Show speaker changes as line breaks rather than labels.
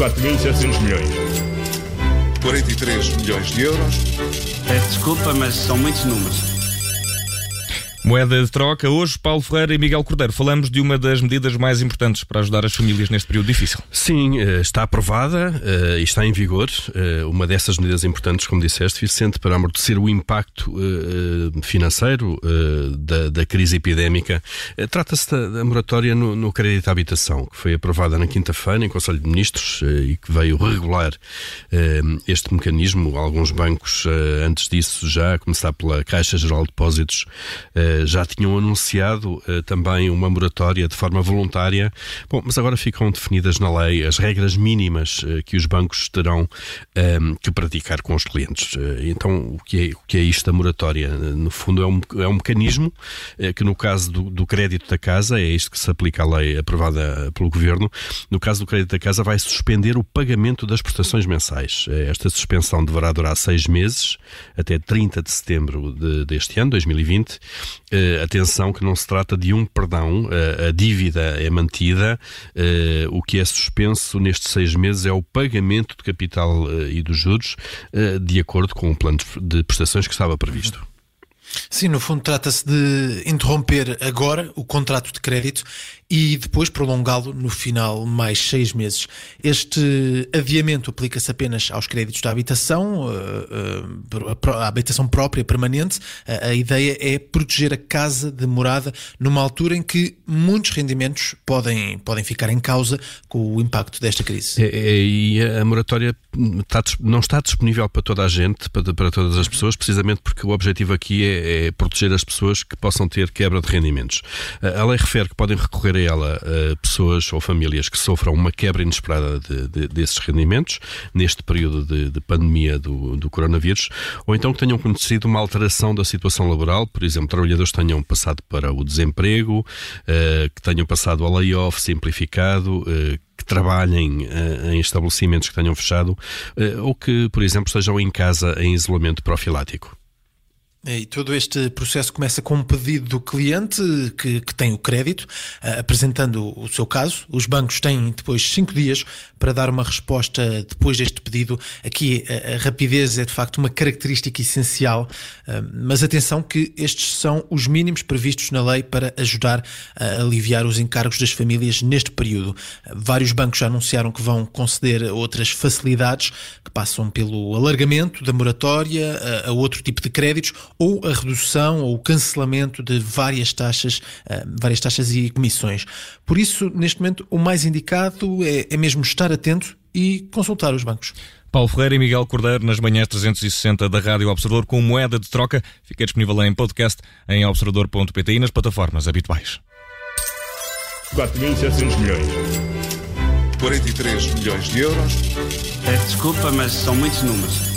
4.700 milhões.
43 milhões de euros.
Peço desculpa, mas são muitos números.
Moeda de troca. Hoje, Paulo Ferreira e Miguel Cordeiro, falamos de uma das medidas mais importantes para ajudar as famílias neste período difícil.
Sim, eh, está aprovada eh, e está em vigor. Eh, uma dessas medidas importantes, como disseste, Vicente, para amortecer o impacto financeiro da, crise epidémica. Trata-se da, moratória no, no crédito à habitação, que foi aprovada na quinta-feira em Conselho de Ministros e que veio regular este mecanismo. Alguns bancos, antes disso, já a começar pela Caixa Geral de Depósitos, já tinham anunciado eh, também uma moratória de forma voluntária. Bom, mas agora ficam definidas na lei as regras mínimas eh, que os bancos terão ehm, que praticar com os clientes. Eh, então, o que é, o que é isto da moratória? No fundo, é um, é um mecanismo que, no caso do, do crédito da casa, é isto que se aplica à lei aprovada pelo Governo, no caso do crédito da casa, vai suspender o pagamento das prestações mensais. Esta suspensão deverá durar seis meses, até 30 de setembro de, deste ano, 2020, Uh, atenção que não se trata de um perdão, uh, a dívida é mantida, uh, o que é suspenso nestes seis meses é o pagamento de capital e dos juros de acordo com o plano de prestações que estava previsto.
Sim, no fundo trata-se de interromper agora o contrato de crédito e depois prolongá-lo no final mais seis meses. Este adiamento aplica-se apenas aos créditos da habitação, à habitação própria, permanente. A ideia é proteger a casa de morada numa altura em que muitos rendimentos podem, podem ficar em causa com o impacto desta crise.
É, é, e a moratória não está disponível para toda a gente, para todas as pessoas, precisamente porque o objetivo aqui é, é proteger as pessoas que possam ter quebra de rendimentos. A lei refere que podem recorrer a ela pessoas ou famílias que sofram uma quebra inesperada de, de, desses rendimentos neste período de, de pandemia do, do, coronavírus, ou então que tenham conhecido uma alteração da situação laboral, por exemplo, trabalhadores que tenham passado para o desemprego, uh, que tenham passado ao layoff simplificado, uh, que trabalhem uh, em estabelecimentos que tenham fechado uh, ou que, por exemplo, estejam em casa em isolamento profilático.
E todo este processo começa com um pedido do cliente que, que tem o crédito, apresentando o seu caso. Os bancos têm depois cinco dias para dar uma resposta depois deste pedido. Aqui a, a rapidez é de facto uma característica essencial, uh, mas atenção que estes são os mínimos previstos na lei para ajudar a aliviar os encargos das famílias neste período. Vários bancos já anunciaram que vão conceder outras facilidades que passam pelo alargamento da moratória a, a outro tipo de créditos ou a redução ou o cancelamento de várias taxas, uh, várias taxas e comissões. Por isso, neste momento, o mais indicado é, é mesmo estar atento e consultar os bancos.
Paulo Ferreira e Miguel Cordeiro nas manhãs 360 da Rádio Observador com moeda de troca. Fica disponível em podcast em observador.pt e nas plataformas habituais.
4.700 milhões.
43 milhões de euros.
Peço desculpa, mas são muitos números.